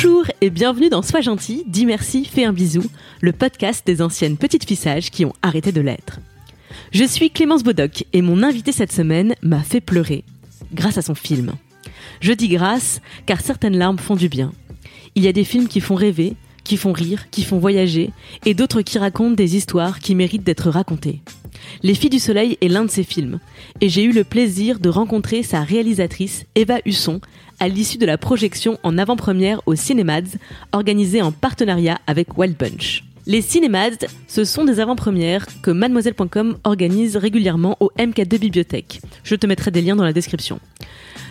Bonjour et bienvenue dans Sois gentil, dis merci, fais un bisou, le podcast des anciennes petites fissages qui ont arrêté de l'être. Je suis Clémence Bodoc et mon invité cette semaine m'a fait pleurer grâce à son film. Je dis grâce car certaines larmes font du bien. Il y a des films qui font rêver, qui font rire, qui font voyager et d'autres qui racontent des histoires qui méritent d'être racontées. Les Filles du Soleil est l'un de ces films, et j'ai eu le plaisir de rencontrer sa réalisatrice, Eva Husson, à l'issue de la projection en avant-première au Cinemads, organisée en partenariat avec Wild Bunch. Les Cinemads, ce sont des avant-premières que mademoiselle.com organise régulièrement au MK2 Bibliothèque. Je te mettrai des liens dans la description.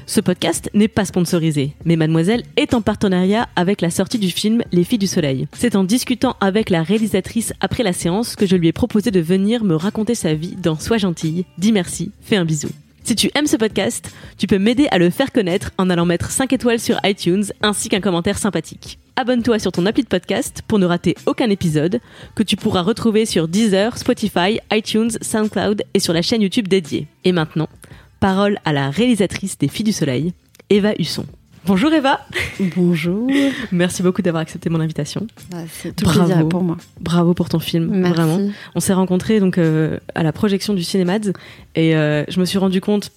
Ce podcast n'est pas sponsorisé, mais Mademoiselle est en partenariat avec la sortie du film Les Filles du Soleil. C'est en discutant avec la réalisatrice après la séance que je lui ai proposé de venir me raconter sa vie dans Sois gentille, dis merci, fais un bisou. Si tu aimes ce podcast, tu peux m'aider à le faire connaître en allant mettre 5 étoiles sur iTunes ainsi qu'un commentaire sympathique. Abonne-toi sur ton appli de podcast pour ne rater aucun épisode que tu pourras retrouver sur Deezer, Spotify, iTunes, SoundCloud et sur la chaîne YouTube dédiée. Et maintenant, parole à la réalisatrice des Filles du Soleil, Eva Husson. Bonjour Eva. Bonjour. Merci beaucoup d'avoir accepté mon invitation. Bah, c'est tout plaisir pour moi. Bravo pour ton film, Merci. vraiment. On s'est rencontrés donc euh, à la projection du Cinémads et euh, je me suis rendu compte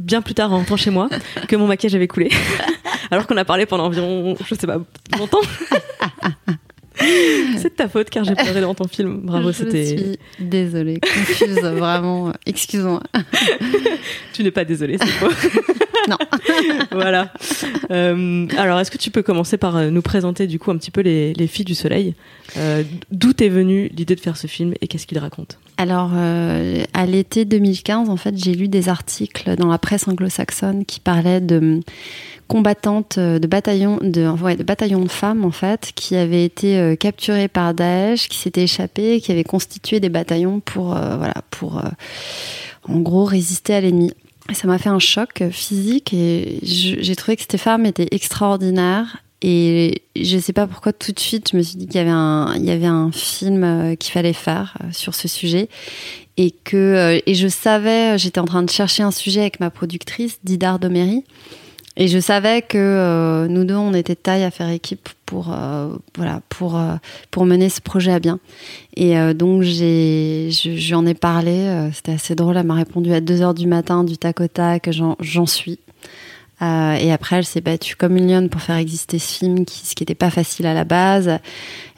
bien plus tard en rentrant chez moi que mon maquillage avait coulé. Alors qu'on a parlé pendant environ, je sais pas, longtemps. C'est de ta faute car j'ai pleuré dans ton film. Bravo, Je c'était. suis désolée, confuse, vraiment. Excuse-moi. Tu n'es pas désolée, c'est faux. Non. voilà. Euh, alors, est-ce que tu peux commencer par euh, nous présenter du coup un petit peu les, les filles du soleil? Euh, D'où t'es venue l'idée de faire ce film et qu'est-ce qu'il raconte? Alors, euh, à l'été 2015, en fait, j'ai lu des articles dans la presse anglo-saxonne qui parlaient de combattantes euh, de bataillons de, ouais, de femmes en fait qui avaient été euh, capturées par Daesh, qui s'étaient échappées, qui avaient constitué des bataillons pour euh, voilà pour en gros résister à l'ennemi. Ça m'a fait un choc physique et j'ai trouvé que ces femmes étaient extraordinaires. Et je sais pas pourquoi tout de suite je me suis dit qu'il y avait un, il y avait un film qu'il fallait faire sur ce sujet et que et je savais, j'étais en train de chercher un sujet avec ma productrice Didar Doméry et je savais que euh, nous deux on était de taille à faire équipe pour euh, voilà pour euh, pour mener ce projet à bien. Et euh, donc j'ai je, je lui en ai parlé, euh, c'était assez drôle, elle m'a répondu à 2 heures du matin du tac au tac, j'en j'en suis. Euh, et après, elle s'est battue comme une lionne pour faire exister ce film, qui, ce qui n'était pas facile à la base.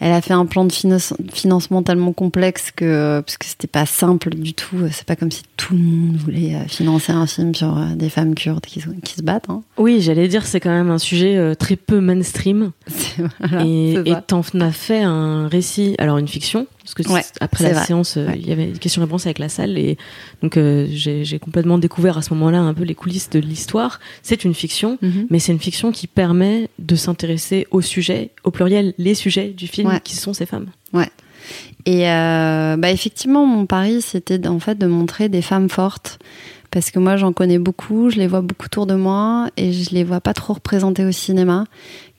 Elle a fait un plan de finance- financement tellement complexe que parce que c'était pas simple du tout. C'est pas comme si tout le monde voulait euh, financer un film sur euh, des femmes kurdes qui, se- qui se battent. Hein. Oui, j'allais dire, c'est quand même un sujet très peu mainstream. Voilà, et t'en as fait un récit, alors une fiction, parce que Ouais, après la vrai. séance, euh, il Ouais. y avait des questions-réponses avec la salle, et donc euh, j'ai complètement découvert à ce moment-là un peu les coulisses de l'histoire. C'est une fiction, Mhm. mais c'est une fiction qui permet de s'intéresser au sujet, au pluriel, les sujets du film, Ouais. qui sont ces femmes. Et euh, bah effectivement, mon pari, c'était en fait de montrer des femmes fortes. Parce que moi, j'en connais beaucoup, je les vois beaucoup autour de moi et je les vois pas trop représentées au cinéma,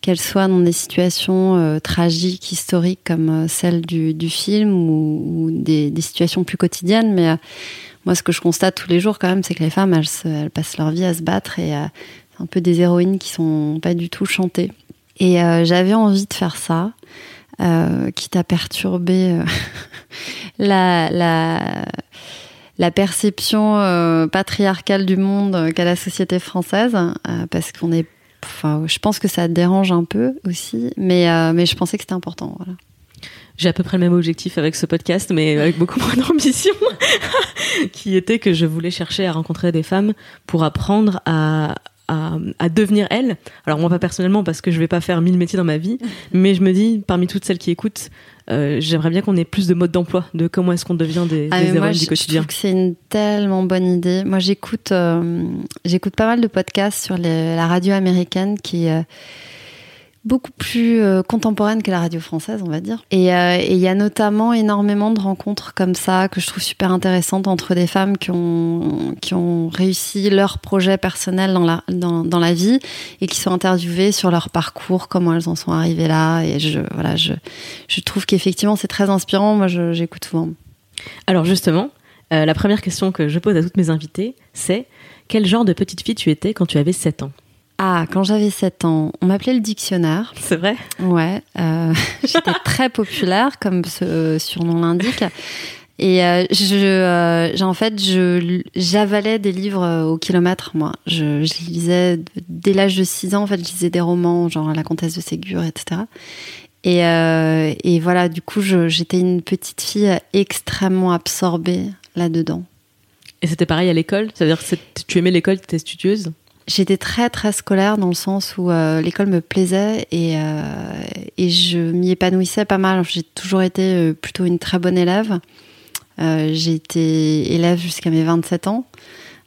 qu'elles soient dans des situations euh, tragiques, historiques comme euh, celle du, film ou, des, situations plus quotidiennes. Mais euh, moi, ce que je constate tous les jours quand même, c'est que les femmes, elles, se- elles passent leur vie à se battre et euh, c'est un peu des héroïnes qui sont pas du tout chantées. Et j'avais envie de faire ça quitte à perturber euh, la, la, la perception euh, patriarcale du monde euh, qu'a la société française, euh, parce qu'on est, enfin, je pense que ça dérange un peu aussi, mais, mais je pensais que c'était important. Voilà. J'ai à peu près le même objectif avec ce podcast, mais avec beaucoup moins d'ambition, qui était que je voulais chercher à rencontrer des femmes pour apprendre à, à, à devenir elles. Alors moi pas personnellement parce que je vais pas faire mille métiers dans ma vie, mais je me dis parmi toutes celles qui écoutent, euh, j'aimerais bien qu'on ait plus de modes d'emploi, de comment est-ce qu'on devient des, Ah, des héroïnes je, du je quotidien. trouve que c'est une tellement bonne idée. Moi, j'écoute, euh, j'écoute pas mal de podcasts sur les- la radio américaine qui euh, beaucoup plus euh, contemporaine que la radio française, on va dire. Et euh, et il y a notamment énormément de rencontres comme ça que je trouve super intéressantes entre des femmes qui ont qui ont réussi leur projet personnel dans la dans, dans la vie et qui sont interviewées sur leur parcours, comment elles en sont arrivées là. Et je voilà, je je trouve qu'effectivement c'est très inspirant. Moi, j'écoute souvent. Alors justement, euh, la première question que je pose à toutes mes invitées, c'est quel genre de petite fille tu étais quand tu avais 7 ans? Ah, quand j'avais 7 ans, on m'appelait le dictionnaire. C'est vrai Ouais, euh, j'étais très populaire, comme ce surnom l'indique. Et euh, je, euh, en fait, je j'avalais des livres euh, au kilomètre, moi. Je, je lisais dès l'âge de 6 ans, en fait, je lisais des romans, genre La Comtesse de Ségur, etc. Et, euh, et voilà, du coup, j'étais une petite fille extrêmement absorbée là-dedans. Et c'était pareil à l'école? C'est-à-dire que tu aimais l'école, tu étais studieuse? J'étais très très scolaire dans le sens où euh, l'école me plaisait et, euh, et je m'y épanouissais pas mal. J'ai toujours été euh, plutôt une très bonne élève. Euh, j'ai été élève jusqu'à mes 27 ans.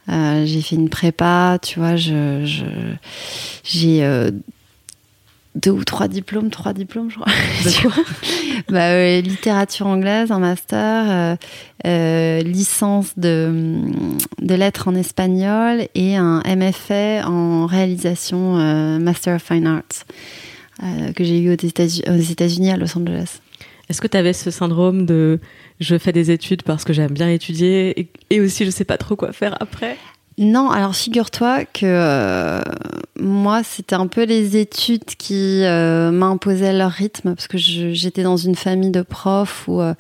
Euh, j'ai fait une prépa, tu vois, je, j'ai euh, deux ou trois diplômes, trois diplômes, je crois. Bah, euh, littérature anglaise, un master, euh, euh, licence de, de lettres en espagnol et un MFA en réalisation Master of Fine Arts que j'ai eu aux États-Unis à Los Angeles. Est-ce que tu avais ce syndrome de je fais des études parce que j'aime bien étudier et, et aussi je sais pas trop quoi faire après Non, alors figure-toi que euh, moi, c'était un peu les études qui euh, m'imposaient leur rythme, parce que j'étais dans une famille de profs où euh,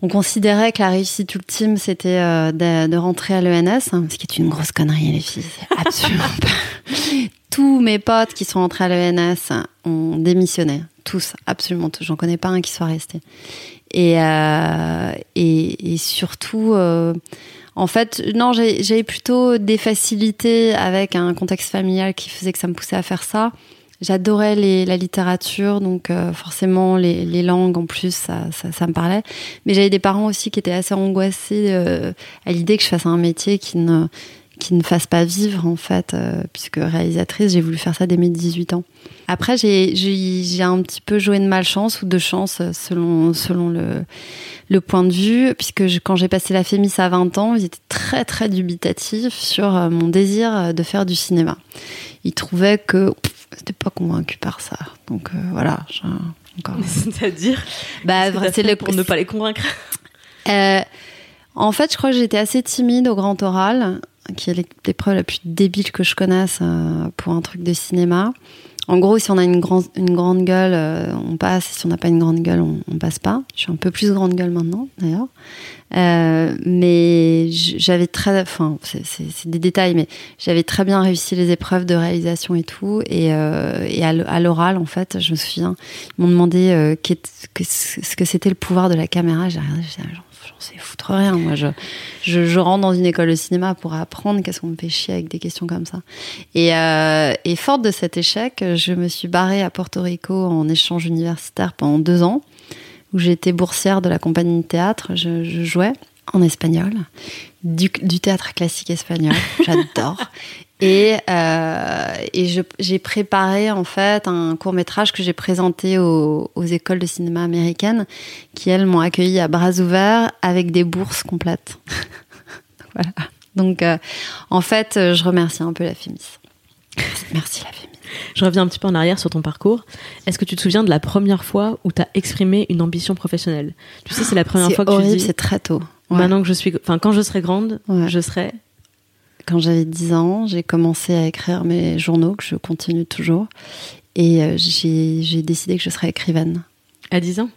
on considérait que la réussite ultime, c'était de, de rentrer à l'ENS, hein, ce qui est une grosse connerie, les filles. Absolument pas. Tous mes potes qui sont rentrés à l'ENS ont démissionné. Tous, absolument tous. J'en connais pas un qui soit resté. Et, et, et surtout, en fait, non, j'avais plutôt des facilités avec un contexte familial qui faisait que ça me poussait à faire ça. J'adorais la littérature, donc euh, forcément les, les langues en plus, ça, ça, ça me parlait. Mais j'avais des parents aussi qui étaient assez angoissés euh, à l'idée que je fasse un métier qui ne, qui ne fasse pas vivre, en fait, euh, puisque réalisatrice, j'ai voulu faire ça dès mes 18 ans. Après, j'ai j'ai- j'ai un petit peu joué de malchance ou de chance euh, selon, selon le, le point de vue, puisque je- quand j'ai passé la Fémis à 20 ans, ils étaient très très dubitatifs sur euh, mon désir de faire du cinéma. Ils trouvaient que c'était pas convaincu par ça. Donc euh, voilà, encore. C'est-à-dire? Bah, c'est le pour ne pas les convaincre? Euh, en fait, je crois que j'étais assez timide au grand oral, qui est l'épreuve la plus débile que je connaisse euh, pour un truc de cinéma. En gros, si on a une, grand- une grande gueule, euh, on passe. Si on n'a pas une grande gueule, on, on passe pas. Je suis un peu plus grande gueule maintenant, d'ailleurs. Euh, mais j'avais très, enfin, c'est- des détails, mais j'avais très bien réussi les épreuves de réalisation et tout. Et, à l'oral, en fait, je me souviens, ils m'ont demandé ce que c'était le pouvoir de la caméra. J'ai regardé, dit, j'en sais foutre rien. Moi, je, je, rentre dans une école de cinéma pour apprendre. Qu'est-ce qu'on me fait chier avec des questions comme ça et, euh, et forte de cet échec, je me suis barrée à Porto Rico en échange universitaire pendant deux ans, où j'étais boursière de la compagnie de théâtre. Je jouais en espagnol, du, du théâtre classique espagnol. J'adore. Et, euh, et j'ai préparé en fait un court métrage que j'ai présenté aux, aux écoles de cinéma américaines, qui elles m'ont accueilli à bras ouverts avec des bourses complètes. voilà. Donc euh, en fait, je remercie un peu la Fémis. Merci la Fémis. Je reviens un petit peu en arrière sur ton parcours. Est-ce que tu te souviens de la première fois où tu as exprimé une ambition professionnelle? Tu sais, c'est la première fois que horrible, tu dis c'est très tôt. Ouais. maintenant que je suis enfin quand je serai grande, Ouais. je serai Quand j'avais 10 ans, j'ai commencé à écrire mes journaux, que je continue toujours. Et euh, j'ai j'ai décidé que je serais écrivaine. à 10 ans?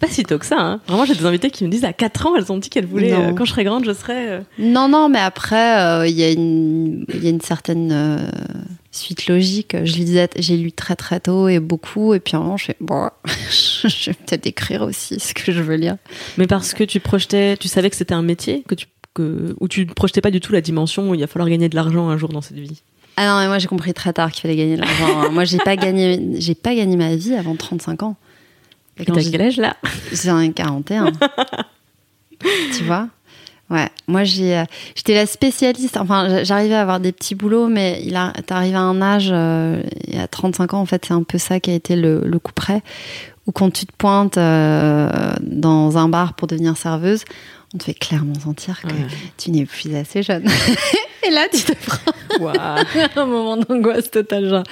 C'est pas si tôt que ça. Hein. Vraiment, j'ai des invités qui me disent à 4 ans, elles ont dit qu'elles voulaient, euh, quand je serai grande, je serai. euh, Non, non, mais après, euh, il y, a une- il y a une certaine suite logique. Je lisais, j'ai lu très très tôt et beaucoup, et puis à un moment, je fais, bon, je vais peut-être écrire aussi ce que je veux lire. Mais parce que tu projetais, tu savais que c'était un métier, que tu, que, ou tu ne projetais pas du tout la dimension où il va falloir gagner de l'argent un jour dans cette vie? Ah non, mais moi j'ai compris très tard qu'il fallait gagner de l'argent. hein. moi, j'ai pas gagné, j'ai pas gagné ma vie avant 35 ans. Et t'as quel âge là? J'ai un 41. tu vois? Ouais, moi j'ai, euh, j'étais la spécialiste. Enfin, j'arrivais à avoir des petits boulots, mais il a, t'arrives à un âge, euh, il y a 35 ans, en fait, c'est un peu ça qui a été le, le coup près. Où quand tu te pointes euh, dans un bar pour devenir serveuse, on te fait clairement sentir que tu n'es plus assez jeune. Et là, tu te prends un moment d'angoisse totale, genre.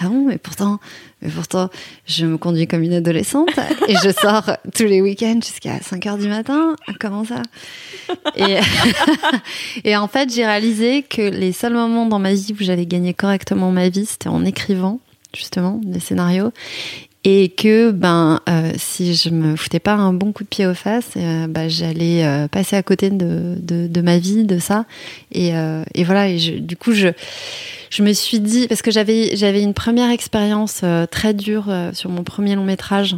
Ah bon, mais pourtant, Mais pourtant, je me conduis comme une adolescente et je sors tous les week-ends jusqu'à 5 heures du matin. Comment ça? Et, et en fait, j'ai réalisé que les seuls moments dans ma vie où j'avais gagné correctement ma vie, c'était en écrivant justement des scénarios et que ben euh, si je me foutais pas un bon coup de pied aux fesses euh, ben, j'allais euh, passer à côté de, de, ma vie de ça. Et, et voilà et du coup je je me suis dit parce que j'avais j'avais une première expérience très dure sur mon premier long métrage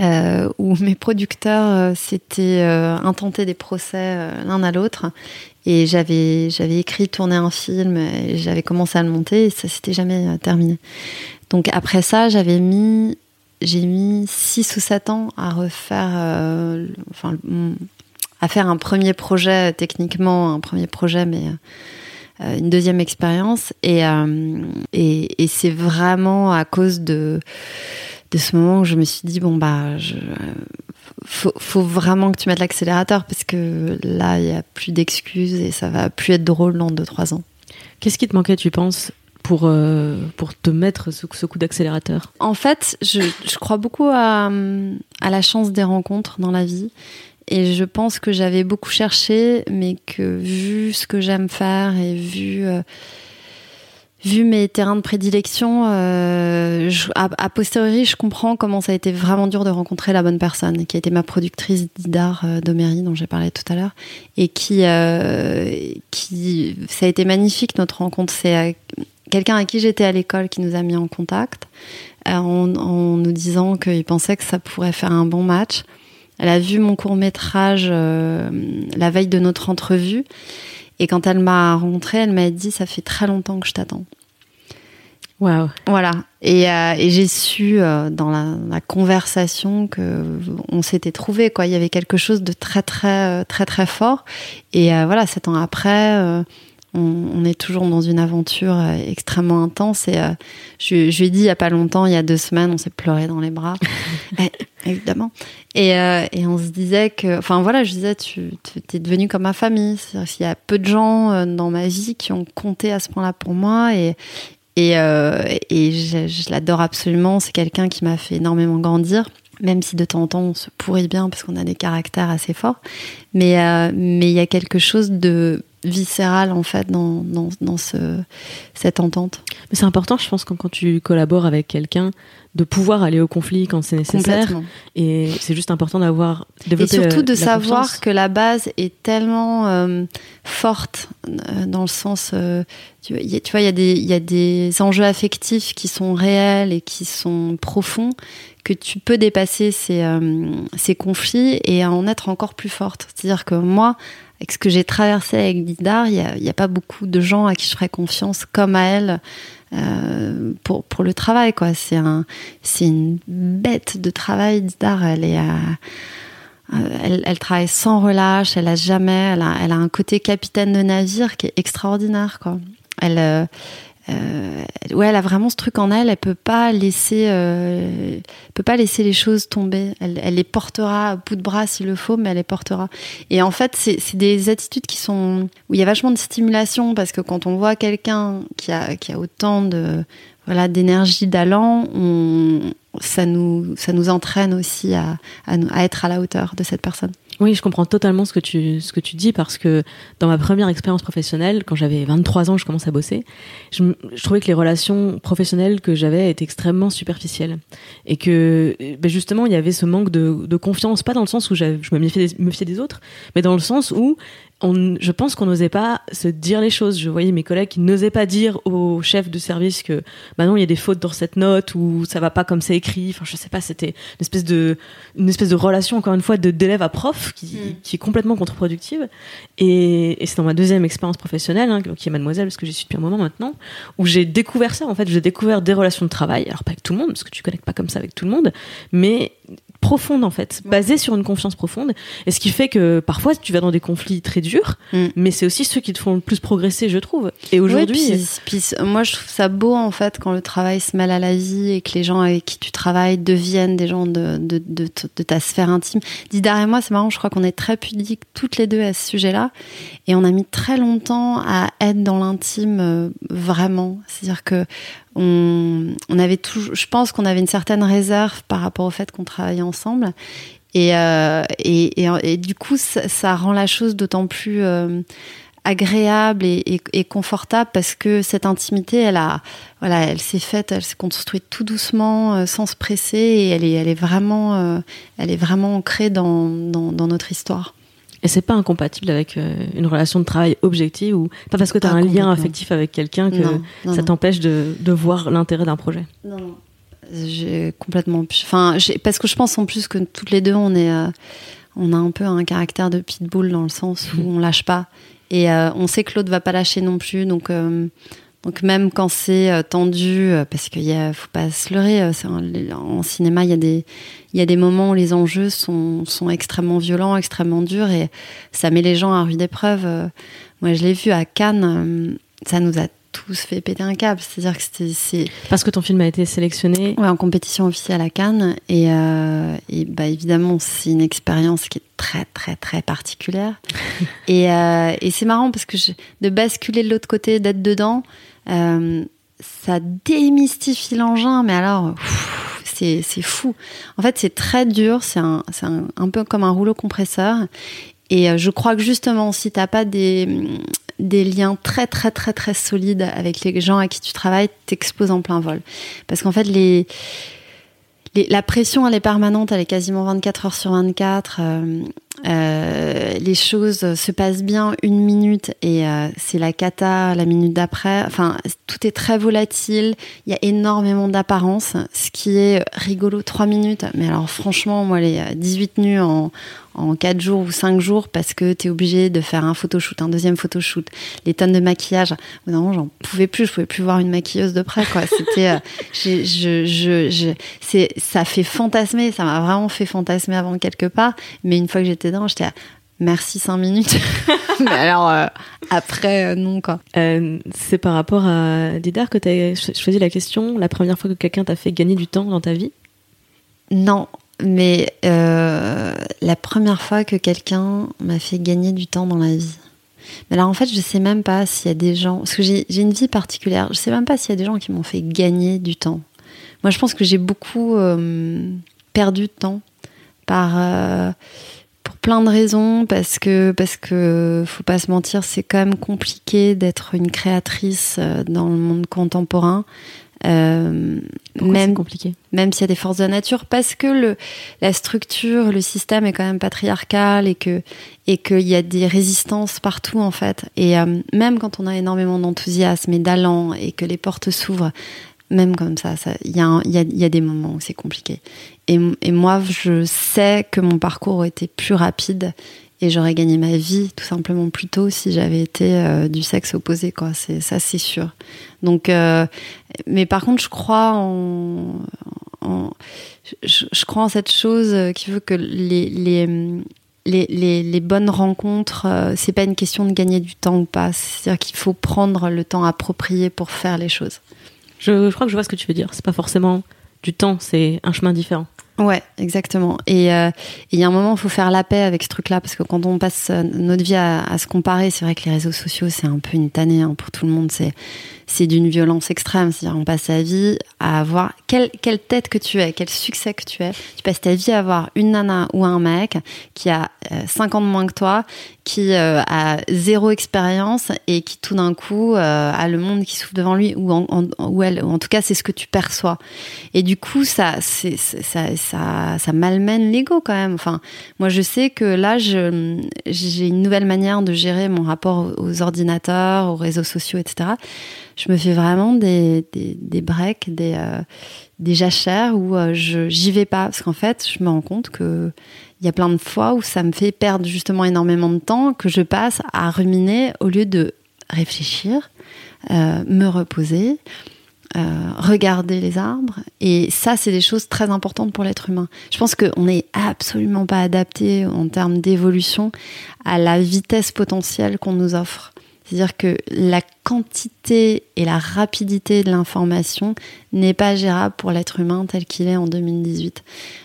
où mes producteurs s'étaient intentés des procès l'un à l'autre. Et j'avais j'avais écrit tourné un film et j'avais commencé à le monter et ça s'était jamais terminé. Donc après ça j'avais mis j'ai mis 6 ou 7 ans à refaire, euh, enfin, à faire un premier projet, techniquement, un premier projet, mais euh, une deuxième expérience. Et, euh, c'est vraiment à cause de, ce moment où je me suis dit, bon, bah, faut vraiment que tu mettes l'accélérateur parce que là, il n'y a plus d'excuses et ça va plus être drôle dans 2-3 ans. Qu'est-ce qui te manquait, tu penses, pour, euh, pour te mettre ce, coup d'accélérateur En fait, je, je, crois beaucoup à, à la chance des rencontres dans la vie. Et je pense que j'avais beaucoup cherché, mais que vu ce que j'aime faire et vu euh, vu mes terrains de prédilection, euh, à, posteriori, je comprends comment ça a été vraiment dur de rencontrer la bonne personne, qui a été ma productrice Didar euh, Domery, dont j'ai parlé tout à l'heure, et qui, qui, ça a été magnifique notre rencontre. C'est quelqu'un à qui j'étais à l'école qui nous a mis en contact, euh, en, en, nous disant qu'il pensait que ça pourrait faire un bon match. Elle a vu mon court métrage la veille de notre entrevue. Et quand elle m'a rencontrée, elle m'a dit ça fait très longtemps que je t'attends. Wow. Voilà. Et, euh, et j'ai su euh, dans la, la, conversation que on s'était trouvé quoi. Il y avait quelque chose de très très euh, très très fort. Et euh, voilà, sept ans après, euh, on, on, est toujours dans une aventure extrêmement intense. Et je, je, lui ai dit il y a pas longtemps, il y a deux semaines, on s'est pleuré dans les bras, et, évidemment. Et, et, on se disait que, enfin voilà, je disais tu, tu es devenu comme ma famille. Il y a peu de gens dans ma vie qui ont compté à ce point-là pour moi et et, euh, et je, je l'adore absolument. C'est quelqu'un qui m'a fait énormément grandir, même si de temps en temps on se pourrit bien parce qu'on a des caractères assez forts. Mais euh, mais il y a quelque chose de viscéral en fait dans, dans, dans ce, cette entente. Mais c'est important, je pense, quand, quand tu collabores avec quelqu'un, de pouvoir aller au conflit quand c'est nécessaire. Et c'est juste important d'avoir développé. Et surtout de savoir confiance. que la base est tellement euh, forte euh, dans le sens, euh, tu, y tu vois, il y, a des, y a des enjeux affectifs qui sont réels et qui sont profonds que tu peux dépasser ces, euh, ces conflits et en être encore plus forte. C'est-à-dire que moi, avec ce que j'ai traversé avec Didar, il n'y a, a, pas beaucoup de gens à qui je ferais confiance comme à elle euh, pour, pour le travail. quoi. C'est un, une bête de travail, Didar. Elle est à, elle, travaille sans relâche, elle a jamais, elle a, elle a, un côté capitaine de navire qui est extraordinaire, quoi. Elle, euh, ouais, elle a vraiment ce truc en elle. Elle peut pas laisser, euh, peut pas laisser les choses tomber. Elle, elle, les portera à bout de bras s'il le faut, mais elle les portera. Et en fait, c'est des attitudes qui sont où il y a vachement de stimulation parce que quand on voit quelqu'un qui a, qui a autant de voilà d'énergie d'allant, ça nous ça nous entraîne aussi à, à, à être à la hauteur de cette personne. Oui, je comprends totalement ce que tu ce que tu dis parce que dans ma première expérience professionnelle, quand j'avais 23 ans, je commence à bosser, je, trouvais que les relations professionnelles que j'avais étaient extrêmement superficielles et que ben justement il y avait ce manque de, de confiance, pas dans le sens où je me méfiais, me méfiais des autres, mais dans le sens où on, je pense qu'on n'osait pas se dire les choses. Je voyais mes collègues qui n'osaient pas dire au chef de service que, bah non, il y a des fautes dans cette note ou ça va pas comme c'est écrit. Enfin, je sais pas, c'était une espèce de, une espèce de relation, encore une fois, de d'élève à prof qui, mm. qui est complètement contre-productive. Et, et c'est dans ma deuxième expérience professionnelle, hein, qui est mademoiselle, parce que j'y suis depuis un moment maintenant, où j'ai découvert ça. En fait, j'ai découvert des relations de travail. Alors, pas avec tout le monde, parce que tu connectes pas comme ça avec tout le monde, mais profonde en fait, basée sur une confiance profonde. Et ce qui fait que parfois tu vas dans des conflits très durs, mm. mais c'est aussi ceux qui te font le plus progresser, je trouve. Et aujourd'hui, oui, puis, puis, moi je trouve ça beau en fait quand le travail se mêle à la vie et que les gens avec qui tu travailles deviennent des gens de, de, de, de ta sphère intime. Didar et moi, c'est marrant, je crois qu'on est très pudiques toutes les deux à ce sujet-là, et on a mis très longtemps à être dans l'intime euh, vraiment. C'est-à-dire que on, avait toujours, je pense qu'on avait une certaine réserve par rapport au fait qu'on travaillait ensemble. Et, euh, et, et, du coup, ça, rend la chose d'autant plus euh, agréable et, et, confortable parce que cette intimité, elle a, voilà, elle s'est faite, elle s'est construite tout doucement, euh, sans se presser, et elle est, elle est vraiment, elle est vraiment ancrée dans, dans notre histoire. Et c'est pas incompatible avec euh, une relation de travail objective ou pas parce que tu as un lien affectif avec quelqu'un que non, non, ça t'empêche de, de, voir l'intérêt d'un projet. Non, non. J'ai complètement. Enfin, parce que je pense en plus que toutes les deux, on est, euh, on a un peu un caractère de pitbull dans le sens où on lâche pas et euh, on sait que l'autre va pas lâcher non plus. Donc, euh, donc même quand c'est euh, tendu, euh, parce qu'il a, faut pas se leurrer. Un, en cinéma, il y a des, il y a des moments où les enjeux sont, sont extrêmement violents, extrêmement durs et ça met les gens à rude épreuve. Moi, je l'ai vu à Cannes. Ça nous a tous fait péter un câble. C'est-à-dire que c'est. Parce que ton film a été sélectionné ouais, en compétition officielle à Cannes. Et, euh, et bah, évidemment, c'est une expérience qui est très, très, très particulière. et, euh, et c'est marrant parce que je, de basculer de l'autre côté, d'être dedans, euh, ça démystifie l'engin, mais alors. c'est fou. En fait, c'est très dur. C'est un, un, un peu comme un rouleau compresseur. Et euh, je crois que justement, si t'as pas des, des liens très très très très solides avec les gens à qui tu travailles, t'exposes en plein vol. Parce qu'en fait, les, la pression, elle est permanente, elle est quasiment 24 heures sur 24. Euh, euh, les choses se passent bien une minute et euh, c'est la cata la minute d'après. Enfin, tout est très volatile. Il y a énormément d'apparence, ce qui est rigolo trois minutes. Mais alors, franchement, moi, les 18 nus en, en 4 jours ou 5 jours parce que tu es obligé de faire un photoshoot, un deuxième photoshoot, les tonnes de maquillage. Non, j'en pouvais plus, je pouvais plus voir une maquilleuse de près, quoi. C'était, euh, je, je, je, je c'est, ça fait fantasmer, ça m'a vraiment fait fantasmer avant quelque part. Mais une fois que j'étais dedans, j'étais à, merci 5 minutes. mais alors, euh, après, euh, non, quoi. Euh, c'est par rapport à Didar que tu as choisi la question, la première fois que quelqu'un t'a fait gagner du temps dans ta vie? Non, mais euh, la première fois que quelqu'un m'a fait gagner du temps dans la vie. Mais là, en fait, je sais même pas s'il y a des gens. Parce que j'ai une vie particulière. Je sais même pas s'il y a des gens qui m'ont fait gagner du temps. Moi, je pense que j'ai beaucoup euh, perdu de temps par. Euh, plein de raisons, parce que, parce que, faut pas se mentir, c'est quand même compliqué d'être une créatrice euh, dans le monde contemporain. Euh, même compliqué? même s'il y a des forces de la nature parce que le la structure le système est quand même patriarcal et que et qu'il y a des résistances partout en fait et euh, même quand on a énormément d'enthousiasme et d'allant et que les portes s'ouvrent même comme ça il y, a, des moments où c'est compliqué et, moi je sais que mon parcours aurait été plus rapide et j'aurais gagné ma vie tout simplement plus tôt si j'avais été euh, du sexe opposé ça c'est sûr donc euh, mais par contre je crois en, cette chose qui veut que les bonnes rencontres, euh, c'est pas une question de gagner du temps ou pas. C'est-à-dire qu'il faut prendre le temps approprié pour faire les choses. Je, crois que je vois ce que tu veux dire. C'est pas forcément du temps, c'est un chemin différent. Ouais, exactement. Et il euh, y a un moment, il faut faire la paix avec ce truc-là, parce que quand on passe euh, notre vie à, à se comparer, c'est vrai que les réseaux sociaux, c'est un peu une tannée hein, pour tout le monde. C'est c'est d'une violence extrême. C'est-à-dire, on passe sa vie à avoir quelle, quelle tête que tu es, quel succès que tu es. Tu passes ta vie à avoir une nana ou un mec qui a euh, 5 ans de moins que toi, qui euh, a zéro expérience et qui tout d'un coup euh, a le monde qui souffle devant lui ou, en, en, ou elle. Ou en tout cas, c'est ce que tu perçois. Et du coup, ça, ça, ça, ça malmène l'ego quand même. Enfin, moi, je sais que là, j'ai une nouvelle manière de gérer mon rapport aux ordinateurs, aux réseaux sociaux, etc je me fais vraiment des, des, breaks, des, euh, des jachères où euh, je j'y vais pas. Parce qu'en fait, je me rends compte que il y a plein de fois où ça me fait perdre justement énormément de temps que je passe à ruminer au lieu de réfléchir, euh, me reposer, regarder les arbres. Et ça, c'est des choses très importantes pour l'être humain. Je pense qu'on n'est absolument pas adapté en termes d'évolution à la vitesse potentielle qu'on nous offre. C'est-à-dire que la quantité et la rapidité de l'information n'est pas gérable pour l'être humain tel qu'il est en 2018.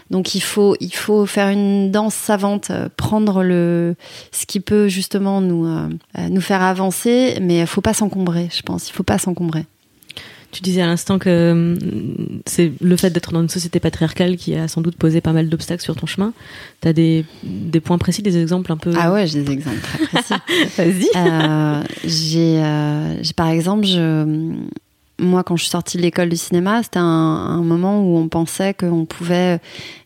Donc il faut, il faut faire une danse savante, euh, prendre le, ce qui peut justement nous, euh, nous faire avancer, mais il faut pas s'encombrer, je pense. Il faut pas s'encombrer. Tu disais à l'instant que hum, c'est le fait d'être dans une société patriarcale qui a sans doute posé pas mal d'obstacles sur ton chemin. Tu as des, des points précis, des exemples un peu? Ah ouais, j'ai des exemples très précis. Vas-y. Euh, j'ai, euh, j'ai par exemple, je, moi, quand je suis sortie de l'école du cinéma, c'était un, moment où on pensait qu'on pouvait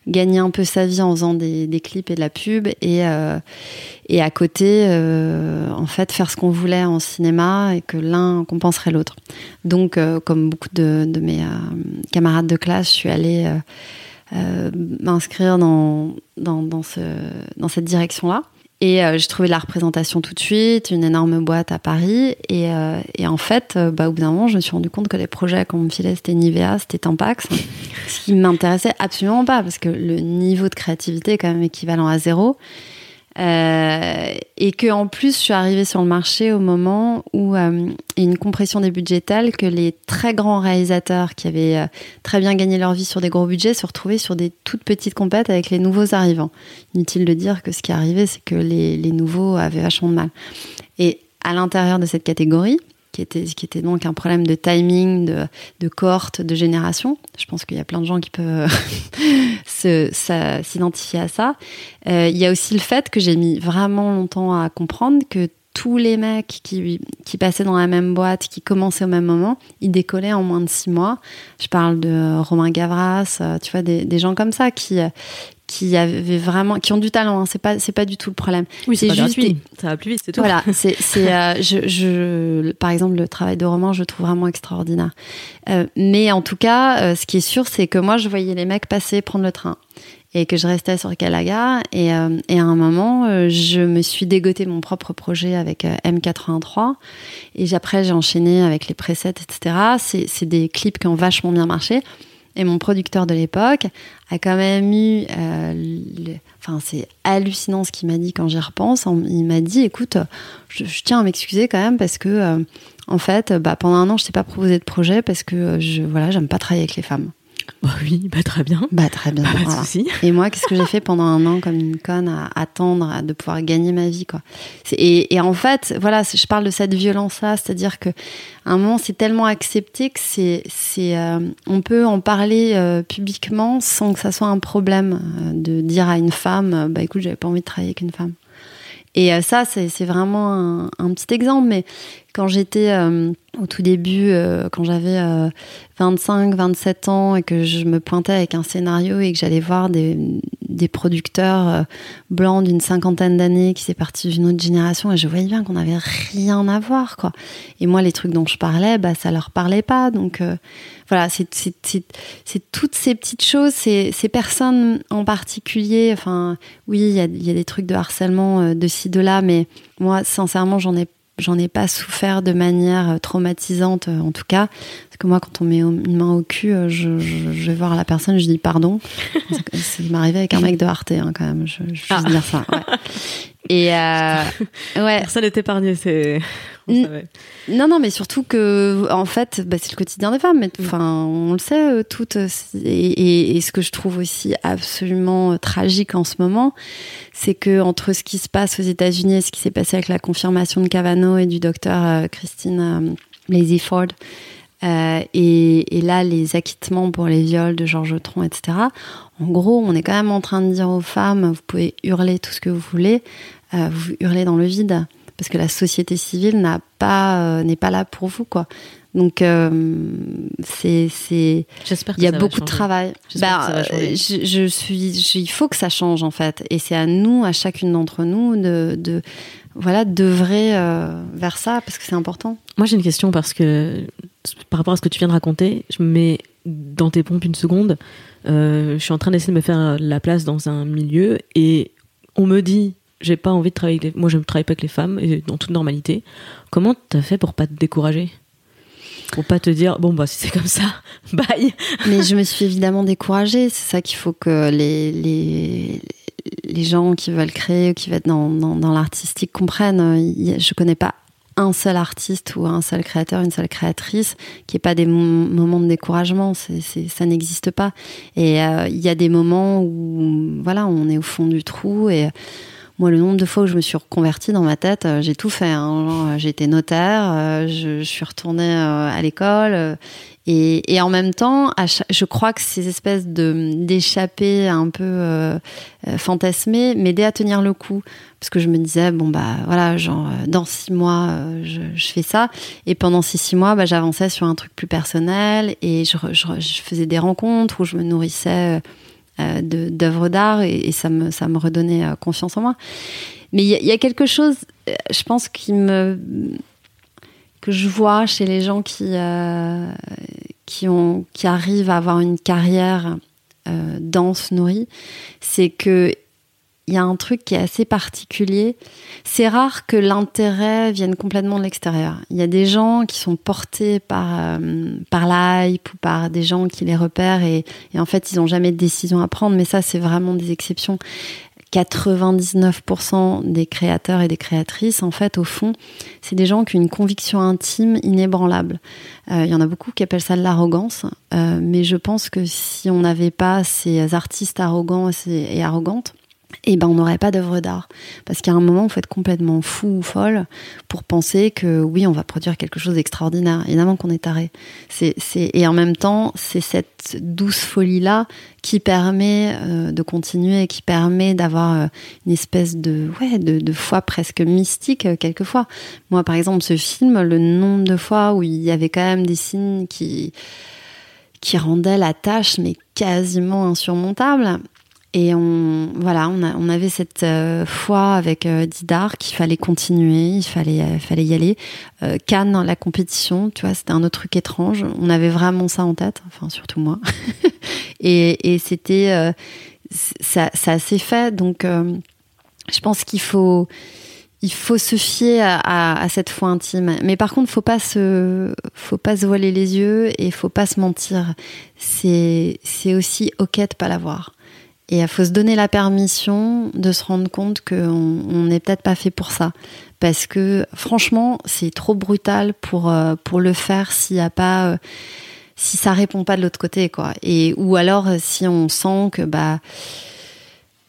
gagner un peu sa vie en faisant des, des clips et de la pub et, euh, et à côté, euh, en fait, faire ce qu'on voulait en cinéma et que l'un compenserait l'autre. Donc, euh, comme beaucoup de, de mes euh, camarades de classe, je suis allée euh, euh, m'inscrire dans, dans, dans, ce, dans cette direction-là. Et euh, j'ai trouvé la représentation tout de suite, une énorme boîte à Paris. Et, euh, et en fait, euh, bah, au bout d'un moment, je me suis rendu compte que les projets qu'on me filait, c'était Nivea, c'était Tampax. ce qui m'intéressait absolument pas, parce que le niveau de créativité est quand même équivalent à zéro. Euh, et que en plus, je suis arrivée sur le marché au moment où euh, il y a une compression des budgets telle que les très grands réalisateurs qui avaient euh, très bien gagné leur vie sur des gros budgets se retrouvaient sur des toutes petites compètes avec les nouveaux arrivants. Inutile de dire que ce qui arrivait, c'est que les, les nouveaux avaient vachement de mal. Et à l'intérieur de cette catégorie, qui était, qui était donc un problème de timing, de, de cohorte, de génération. Je pense qu'il y a plein de gens qui peuvent s'identifier à ça. Euh, il y a aussi le fait que j'ai mis vraiment longtemps à comprendre que tous les mecs qui, qui passaient dans la même boîte, qui commençaient au même moment, ils décollaient en moins de six mois. Je parle de Romain Gavras, euh, tu vois, des, des gens comme ça qui, qui avaient vraiment, qui ont du talent. Hein, c'est pas, c'est pas du tout le problème. Oui, c'est juste. Ça va plus vite, c'est tout. Voilà, c'est, c'est, euh, je, je, par exemple, le travail de roman, je le trouve vraiment extraordinaire. Euh, mais en tout cas, euh, ce qui est sûr, c'est que moi, je voyais les mecs passer, prendre le train. Et que je restais sur Calaga. Et, euh, et à un moment, je me suis dégoté mon propre projet avec euh, M83. Et après, j'ai enchaîné avec les presets, etc. C'est, c'est des clips qui ont vachement bien marché. Et mon producteur de l'époque a quand même eu. euh, Enfin, c'est hallucinant ce qu'il m'a dit quand j'y repense. En- Il m'a dit écoute, je, tiens à m'excuser quand même parce que, euh, en fait, bah, pendant un an, je t'ai pas proposé de projet parce que euh, je, voilà, j'aime pas travailler avec les femmes. Bah oui, bah très bien. Bah, très bien. Pas de souci. Et moi, qu'est-ce que j'ai fait pendant un an comme une conne à attendre à- de pouvoir gagner ma vie, quoi. Et, et en fait, voilà, je parle de cette violence-là, c'est-à-dire que à un moment, c'est tellement accepté que c'est, c'est, euh, on peut en parler euh, publiquement sans que ça soit un problème euh, de dire à une femme, bah écoute, j'avais pas envie de travailler avec une femme. Et ça, c'est, c'est vraiment un, un petit exemple, mais quand j'étais euh, au tout début, euh, quand j'avais euh, 25, 27 ans et que je me pointais avec un scénario et que j'allais voir des, des producteurs euh, blancs d'une cinquantaine d'années qui s'est partis d'une autre génération et je voyais bien qu'on n'avait rien à voir, quoi. Et moi, les trucs dont je parlais, bah, ça leur parlait pas. Donc, voilà, c'est, toutes ces petites choses, ces, ces personnes en particulier. Enfin, oui, il y y a des trucs de harcèlement de ci, de là, mais moi, sincèrement, j'en ai J'en ai pas souffert de manière euh, traumatisante, euh, en tout cas. Parce que moi, quand on met une main au cul, euh, je, je- je vais voir la personne, je dis pardon. C'est- m'arrivé avec un mec de Arte, hein, quand même. Je, je Ah. juste dire ça. ouais. Et euh, ouais, Personne n'est épargné, c'est. On Mm. savait. non, non, mais surtout que, en fait, bah, c'est le quotidien des femmes. Mais enfin, on le sait euh, toutes. euh, Et, et- et ce que je trouve aussi absolument euh, tragique en ce moment, c'est que entre ce qui se passe aux États-Unis et ce qui s'est passé avec la confirmation de Cavano et du docteur Christine Blasey Ford, euh, et, et là les acquittements pour les viols de Georges Tron, etc. En gros, on est quand même en train de dire aux femmes, vous pouvez hurler tout ce que vous voulez, euh, vous hurlez dans le vide parce que la société civile n'a pas euh, n'est pas là pour vous quoi. Donc euh, c'est c'est il y a beaucoup de travail. J'espère que ça va Bah, changer. je, je suis je- il faut que ça change en fait et c'est à nous à chacune d'entre nous de de voilà d'œuvrer euh, vers ça parce que c'est important. Moi, j'ai une question parce que par rapport à ce que tu viens de raconter, je me mets dans tes pompes une seconde. Euh, je suis en train d'essayer de me faire la place dans un milieu et on me dit j'ai pas envie de travailler avec les... moi je ne travaille pas avec les femmes et dans toute normalité comment t'as fait pour pas te décourager? Pour pas te dire bon bah si c'est comme ça bye Mais je me suis évidemment découragée. C'est ça qu'il faut que les, les, les gens qui veulent créer ou qui veulent être dans, dans, l'artistique comprennent. Je connais pas un seul artiste ou un seul créateur, une seule créatrice qui n'ait pas des mom- moments de découragement. C'est- ça n'existe pas. Et euh, il y a des moments où voilà, on est au fond du trou et moi, le nombre de fois où je me suis reconvertie dans ma tête, j'ai tout fait. Hein. J'ai été notaire, je, je, suis retournée à l'école et, en même temps, je crois que ces espèces d'échappées un peu euh, euh, fantasmées m'aidaient à tenir le coup, parce que je me disais bon bah voilà, genre euh, dans six mois je, fais ça, et pendant ces six mois, bah, j'avançais sur un truc plus personnel et je, faisais des rencontres où je me nourrissais euh, d'œuvres d'art et, ça me ça me redonnait confiance en moi. Mais il y, a quelque chose, je pense, qui me que je vois chez les gens qui, euh, qui, ont, qui arrivent à avoir une carrière euh, dense, nourrie, c'est que il y a un truc qui est assez particulier. C'est rare que l'intérêt vienne complètement de l'extérieur. Il y a des gens qui sont portés par, euh, par la hype ou par des gens qui les repèrent et, en fait, ils n'ont jamais de décision à prendre. Mais ça, c'est vraiment des exceptions. 99% des créateurs et des créatrices, en fait, au fond, c'est des gens qui ont une conviction intime inébranlable. Euh, il y en a beaucoup qui appellent ça de l'arrogance, euh, mais je pense que si on n'avait pas ces artistes arrogants et arrogantes, et eh ben on n'aurait pas d'œuvre d'art. Parce qu'à un moment, il faut être complètement fou ou folle pour penser que oui, on va produire quelque chose d'extraordinaire. Évidemment qu'on est taré. C'est, c'est, et en même temps, c'est cette douce folie-là qui permet euh, de continuer, qui permet d'avoir euh, une espèce de, ouais, de, de foi presque mystique euh, quelquefois. Moi, par exemple, ce film, le nombre de fois où il y avait quand même des signes qui qui rendaient la tâche mais quasiment insurmontable et on, voilà, on, a, on avait cette euh, foi avec euh, Didar qu'il fallait continuer, il fallait, euh, fallait y aller. Euh, Cannes, la compétition, tu vois, c'était un autre truc étrange. On avait vraiment ça en tête, enfin surtout moi. et, et c'était, ça, ça s'est fait. Donc, je pense qu'il faut, il faut se fier à, à, à, cette foi intime. Mais par contre, faut pas se, faut pas se voiler les yeux et faut pas se mentir. C'est, c'est aussi ok de pas l'avoir. Et il faut se donner la permission de se rendre compte qu'on n'est peut-être pas fait pour ça. Parce que franchement, c'est trop brutal pour, euh, pour le faire s'il n'y a pas. Euh, si ça répond pas de l'autre côté, quoi. Et, ou alors si on sent que, bah.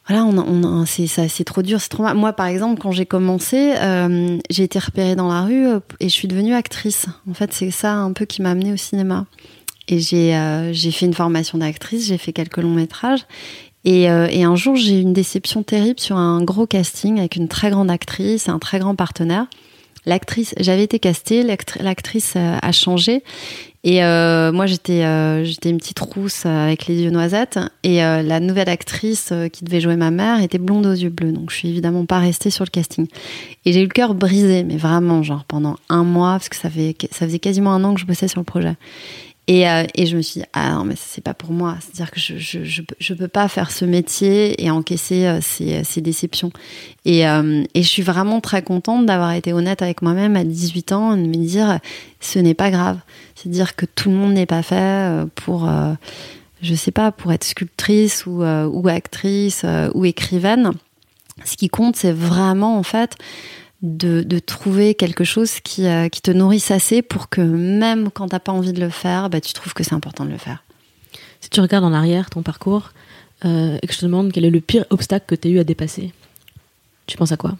Voilà, on, on c'est, trop dur, c'est trop. Moi, par exemple, quand j'ai commencé, euh, j'ai été repérée dans la rue et je suis devenue actrice. En fait, c'est ça un peu qui m'a amenée au cinéma. Et j'ai euh, fait une formation d'actrice, j'ai fait quelques longs métrages. Et, euh, et un jour, j'ai eu une déception terrible sur un gros casting avec une très grande actrice, un très grand partenaire. L'actrice, j'avais été castée, l'actrice euh, a changé. Et euh, moi, j'étais une petite rousse avec les yeux noisettes. Et la nouvelle actrice qui devait jouer ma mère était blonde aux yeux bleus. Donc, je suis évidemment pas restée sur le casting. Et j'ai eu le cœur brisé, mais vraiment, genre pendant un mois, parce que ça, fait, ça faisait quasiment un an que je bossais sur le projet. Et, euh, et, je me suis dit, ah non, mais c'est pas pour moi. C'est-à-dire que je, je, je, peux pas faire ce métier et encaisser euh, ces, ces, déceptions. Et, euh, et, je suis vraiment très contente d'avoir été honnête avec moi-même à 18 ans et de me dire, ce n'est pas grave. C'est-à-dire que tout le monde n'est pas fait euh, pour, euh, je sais pas, pour être sculptrice ou, ou actrice ou écrivaine. Ce qui compte, c'est vraiment, en fait, de, de, trouver quelque chose qui, euh, qui, te nourrisse assez pour que même quand t'as pas envie de le faire, bah, tu trouves que c'est important de le faire. Si tu regardes en arrière ton parcours euh, et que je te demande quel est le pire obstacle que tu as eu à dépasser, tu penses à quoi?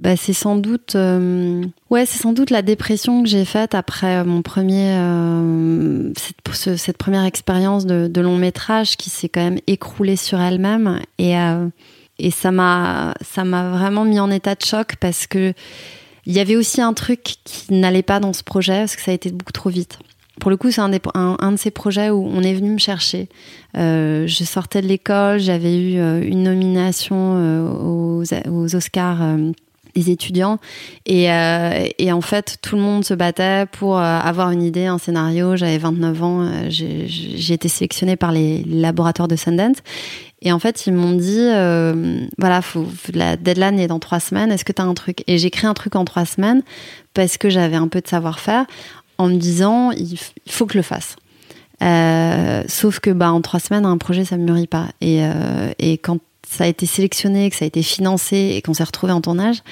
Bah, c'est sans doute euh, ouais c'est sans doute la dépression que j'ai faite après mon premier euh, cette, cette, première expérience de, de, long métrage qui s'est quand même écroulée sur elle-même et euh, et ça m'a ça m'a vraiment mis en état de choc parce que il y avait aussi un truc qui n'allait pas dans ce projet parce que ça a été beaucoup trop vite. Pour le coup, c'est un, un, un, de ces projets où on est venu me chercher. Euh, je sortais de l'école, j'avais eu euh, une nomination euh, aux, aux, Oscars des étudiants et, et, en fait tout le monde se battait pour avoir une idée, un scénario. J'avais 29 ans, j'ai été sélectionnée par les laboratoires de Sundance et en fait, ils m'ont dit, euh, voilà, la deadline est dans trois semaines. Est-ce que tu as un truc? Et j'ai créé un truc en trois semaines parce que j'avais un peu de savoir-faire, en me disant, il, faut que je le fasse. Euh, sauf que, bah, en trois semaines, un projet, ça me mûrit pas. Et, euh, et quand ça a été sélectionné, que ça a été financé et qu'on s'est retrouvé en tournage,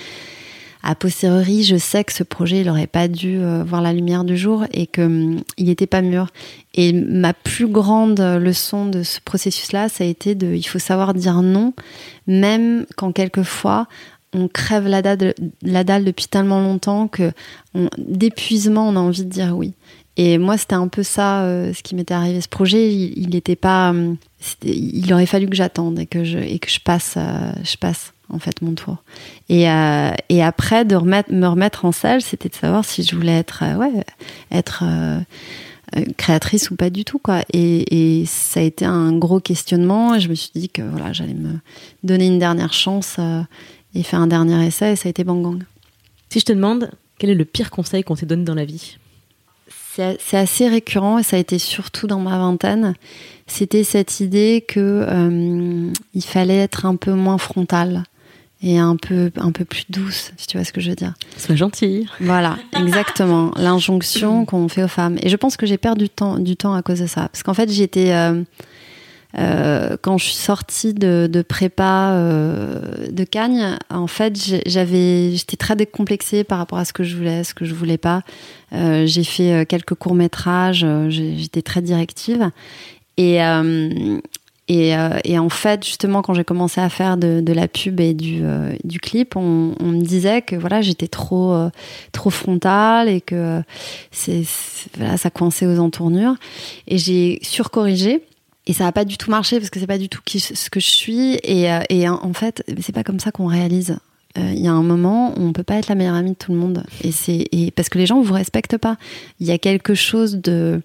a posteriori, je sais que ce projet, n'aurait pas dû voir la lumière du jour et que hum, il n'était pas mûr. Et ma plus grande leçon de ce processus-là, ça a été de, il faut savoir dire non, même quand quelquefois on crève la dalle, la dalle depuis tellement longtemps que d'épuisement, on a envie de dire oui. Et moi, c'était un peu ça, euh, ce qui m'était arrivé. Ce projet, il n'était pas. Euh, il aurait fallu que j'attende et que passe, euh, je passe en fait mon tour. Et, et après de remettre, me remettre en salle, c'était de savoir si je voulais être, ouais, être créatrice ou pas du tout quoi. Et, et, ça a été un gros questionnement. Et je me suis dit que voilà, j'allais me donner une dernière chance et faire un dernier essai. Et ça a été bang gang. Si je te demande quel est le pire conseil qu'on t'ait donné dans la vie? C'est assez récurrent et ça a été surtout dans ma vingtaine. C'était cette idée que euh, il fallait être un peu moins frontal et un peu un peu plus douce, si tu vois ce que je veux dire. Sois gentille. Voilà, exactement. L'injonction qu'on fait aux femmes. Et je pense que j'ai perdu du temps, du temps à cause de ça, parce qu'en fait j'étais euh, euh, quand je suis sortie de, de prépa euh, de Cagnes, en fait, j'avais, j'étais très décomplexée par rapport à ce que je voulais, ce que je voulais pas. J'ai fait quelques courts métrages, j'étais très directive. Et, et, et, en fait, justement, quand j'ai commencé à faire de, la pub et du, du clip, on, me disait que voilà, j'étais trop, trop frontale et que ça coinçait aux entournures. Et j'ai surcorrigé. Et ça n'a pas du tout marché parce que c'est pas du tout ce que je suis. Et, euh, et en fait c'est pas comme ça qu'on réalise. Euh, il y a un moment où on peut pas être la meilleure amie de tout le monde. Et c'est parce que les gens vous respectent pas. Il y a quelque chose de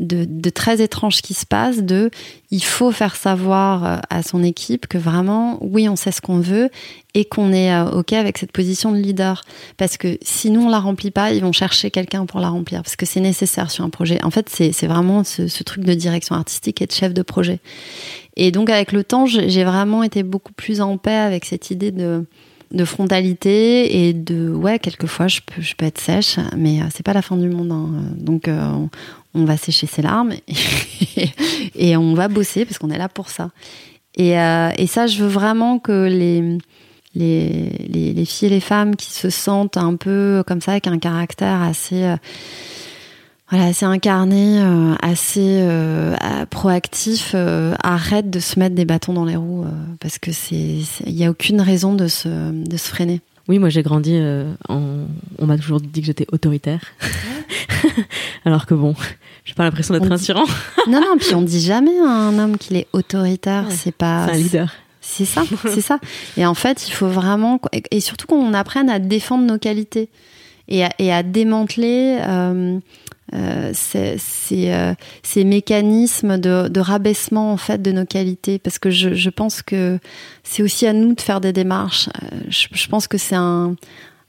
de, très étrange qui se passe, de il faut faire savoir euh, à son équipe que vraiment, oui, on sait ce qu'on veut et qu'on est euh, OK avec cette position de leader. Parce que sinon, on la remplit pas, ils vont chercher quelqu'un pour la remplir, parce que c'est nécessaire sur un projet. En fait, c'est vraiment ce, truc de direction artistique et de chef de projet. Et donc, avec le temps, j'ai vraiment été beaucoup plus en paix avec cette idée de de frontalité et de ouais quelquefois je peux je peux être sèche mais euh, c'est pas la fin du monde hein. donc euh, on, va sécher ses larmes et, on va bosser parce qu'on est là pour ça et, euh, et ça je veux vraiment que les les, les les, filles et les femmes qui se sentent un peu comme ça avec un caractère assez voilà, assez incarné, euh, assez euh, proactif, euh, arrête de se mettre des bâtons dans les roues parce que c'est, il n'y a aucune raison de se, de se freiner. Oui, moi j'ai grandi en. On m'a toujours dit que j'étais autoritaire. Alors que bon, j'ai pas l'impression d'être tyran. non, non, puis on dit jamais à un homme qu'il est autoritaire, c'est pas. C'est un leader. C'est ça, c'est ça. Et en fait, il faut vraiment. Et surtout qu'on apprenne à défendre nos qualités et à, et à démanteler. Euh, ces, euh, ces, mécanismes de, de, rabaissement en fait de nos qualités. Parce que je, je pense que c'est aussi à nous de faire des démarches. Euh, je, je, pense que c'est un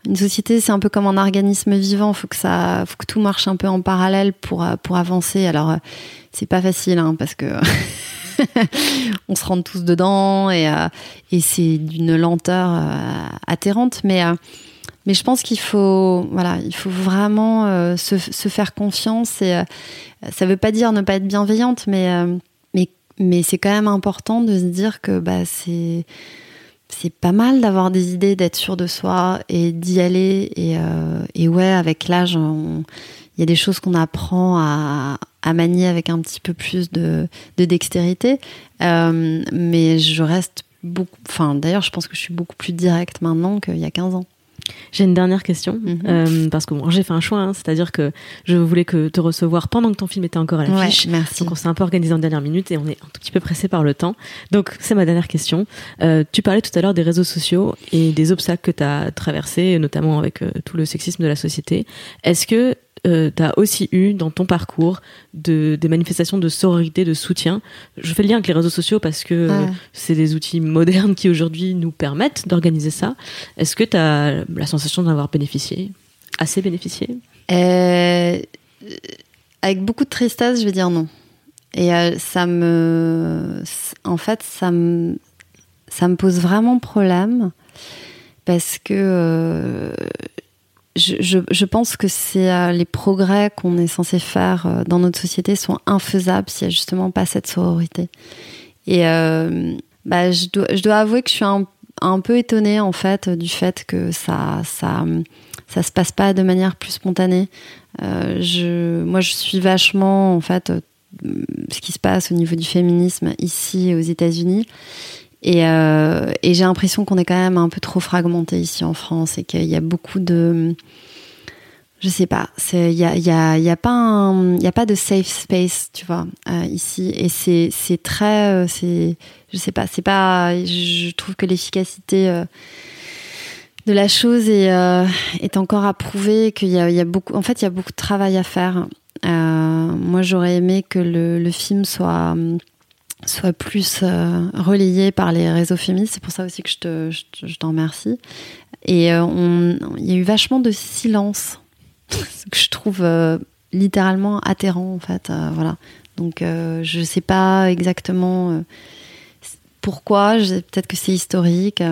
une société c'est un peu comme un organisme vivant. Faut que ça faut que tout marche un peu en parallèle pour pour avancer. Alors c'est pas facile hein, parce que on se rentre tous dedans et, et c'est d'une lenteur atterrante. Mais mais je pense qu'il faut, voilà, il faut vraiment euh, se, se, faire confiance. Et euh, ça veut pas dire ne pas être bienveillante, mais euh, mais mais c'est quand même important de se dire que bah c'est c'est pas mal d'avoir des idées, d'être sûr de soi et d'y aller. Et, et ouais, avec l'âge, il y a des choses qu'on apprend à, à, manier avec un petit peu plus de, de dextérité. mais je reste beaucoup. Enfin, d'ailleurs, je pense que je suis beaucoup plus directe maintenant qu'il y a 15 ans. J'ai une dernière question, mhm. euh, parce que bon, j'ai fait un choix, hein, c'est-à-dire que je voulais que te recevoir pendant que ton film était encore à l'affiche. merci. Donc on s'est un peu organisé en dernière minute et on est un tout petit peu pressé par le temps. Donc c'est ma dernière question. Euh, tu parlais tout à l'heure des réseaux sociaux et des obstacles que tu as traversés, notamment avec euh, tout le sexisme de la société. Est-ce que euh, tu as aussi eu dans ton parcours de, des manifestations de sororité, de soutien. Je fais le lien avec les réseaux sociaux parce que c'est des outils modernes qui aujourd'hui nous permettent d'organiser ça. Est-ce que tu as la sensation d'avoir bénéficié, assez bénéficié? Euh, Avec beaucoup de tristesse, je vais dire non. Et euh, ça me. En fait, ça me, ça me pose vraiment problème parce que je, pense que euh, les progrès qu'on est censé faire euh, dans notre société sont infaisables s'il n'y a justement pas cette sororité. Et euh, bah, je, dois, avouer que je suis un, peu étonnée en fait du fait que ça, ça, se passe pas de manière plus spontanée. Moi, je suis vachement en fait ce qui se passe au niveau du féminisme ici aux États-Unis. Et, euh, et j'ai l'impression qu'on est quand même un peu trop fragmenté ici en France et qu'il y a beaucoup de je sais pas, il y a, y, a, pas a pas de safe space, tu vois, euh, ici. Et c'est très, euh, c'est, je sais pas, c'est pas, je trouve que l'efficacité de la chose est, encore à prouver, qu'il y a, beaucoup, en fait, il y a beaucoup de travail à faire. moi, j'aurais aimé que le, film soit soit plus relayé par les réseaux féministes. C'est pour ça aussi que je te, je, t'en remercie. Et il y a eu vachement de silence ce que je trouve euh, littéralement atterrant en fait. Euh, voilà. Donc euh, je sais pas exactement pourquoi. Peut-être que c'est historique.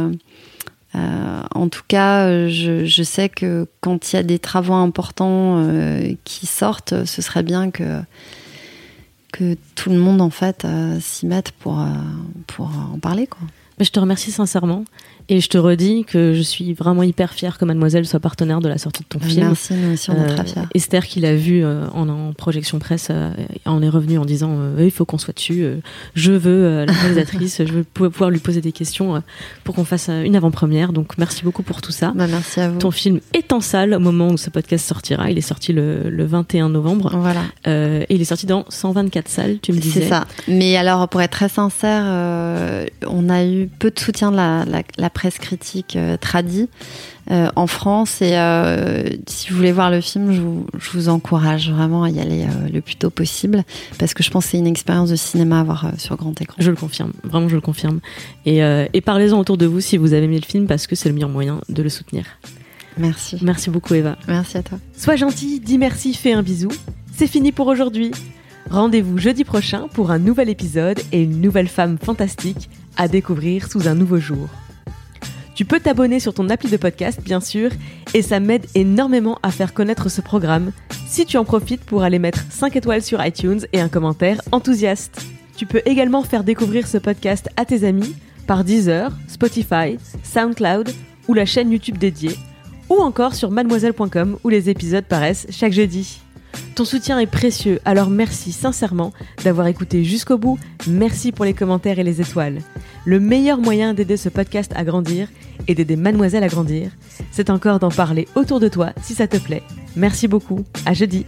en tout cas, je, je, sais que quand il y a des travaux importants qui sortent, ce serait bien que que tout le monde en fait s'y mette pour pour en parler quoi. Je te remercie sincèrement. Et je te redis que je suis vraiment hyper fière que Mademoiselle soit partenaire de la sortie de ton film. Merci, nous aussi, on est très fiers. Euh, Esther, qui l'a vu euh, en, projection presse, euh, en est revenue en disant il faut qu'on soit dessus. je veux la réalisatrice, je veux pouvoir lui poser des questions pour qu'on fasse une avant-première. Donc merci beaucoup pour tout ça. Bah, merci à vous. Ton film est en salle au moment où ce podcast sortira. Il est sorti le, le 21 novembre. Voilà. et il est sorti dans 124 salles, tu me disais. C'est ça. Mais alors, pour être très sincère, on a eu peu de soutien de la, la, la presse critique euh, tradie euh, en France. Et euh, si vous voulez voir le film, je vous, encourage vraiment à y aller le plus tôt possible parce que je pense que c'est une expérience de cinéma à voir sur grand écran. Je le confirme, vraiment je le confirme. Et, et parlez-en autour de vous si vous avez aimé le film parce que c'est le meilleur moyen de le soutenir. Merci. Merci beaucoup Eva. Merci à toi. Sois gentil, dis merci, fais un bisou. C'est fini pour aujourd'hui. Rendez-vous jeudi prochain pour un nouvel épisode et une nouvelle femme fantastique à découvrir sous un nouveau jour. Tu peux t'abonner sur ton appli de podcast, bien sûr, et ça m'aide énormément à faire connaître ce programme si tu en profites pour aller mettre 5 étoiles sur iTunes et un commentaire enthousiaste. Tu peux également faire découvrir ce podcast à tes amis par Deezer, Spotify, SoundCloud ou la chaîne YouTube dédiée, ou encore sur mademoiselle.com où les épisodes paraissent chaque jeudi. Ton soutien est précieux, alors merci sincèrement d'avoir écouté jusqu'au bout. Merci pour les commentaires et les étoiles. Le meilleur moyen d'aider ce podcast à grandir et d'aider Mademoiselle à grandir, c'est encore d'en parler autour de toi si ça te plaît. Merci beaucoup. À jeudi.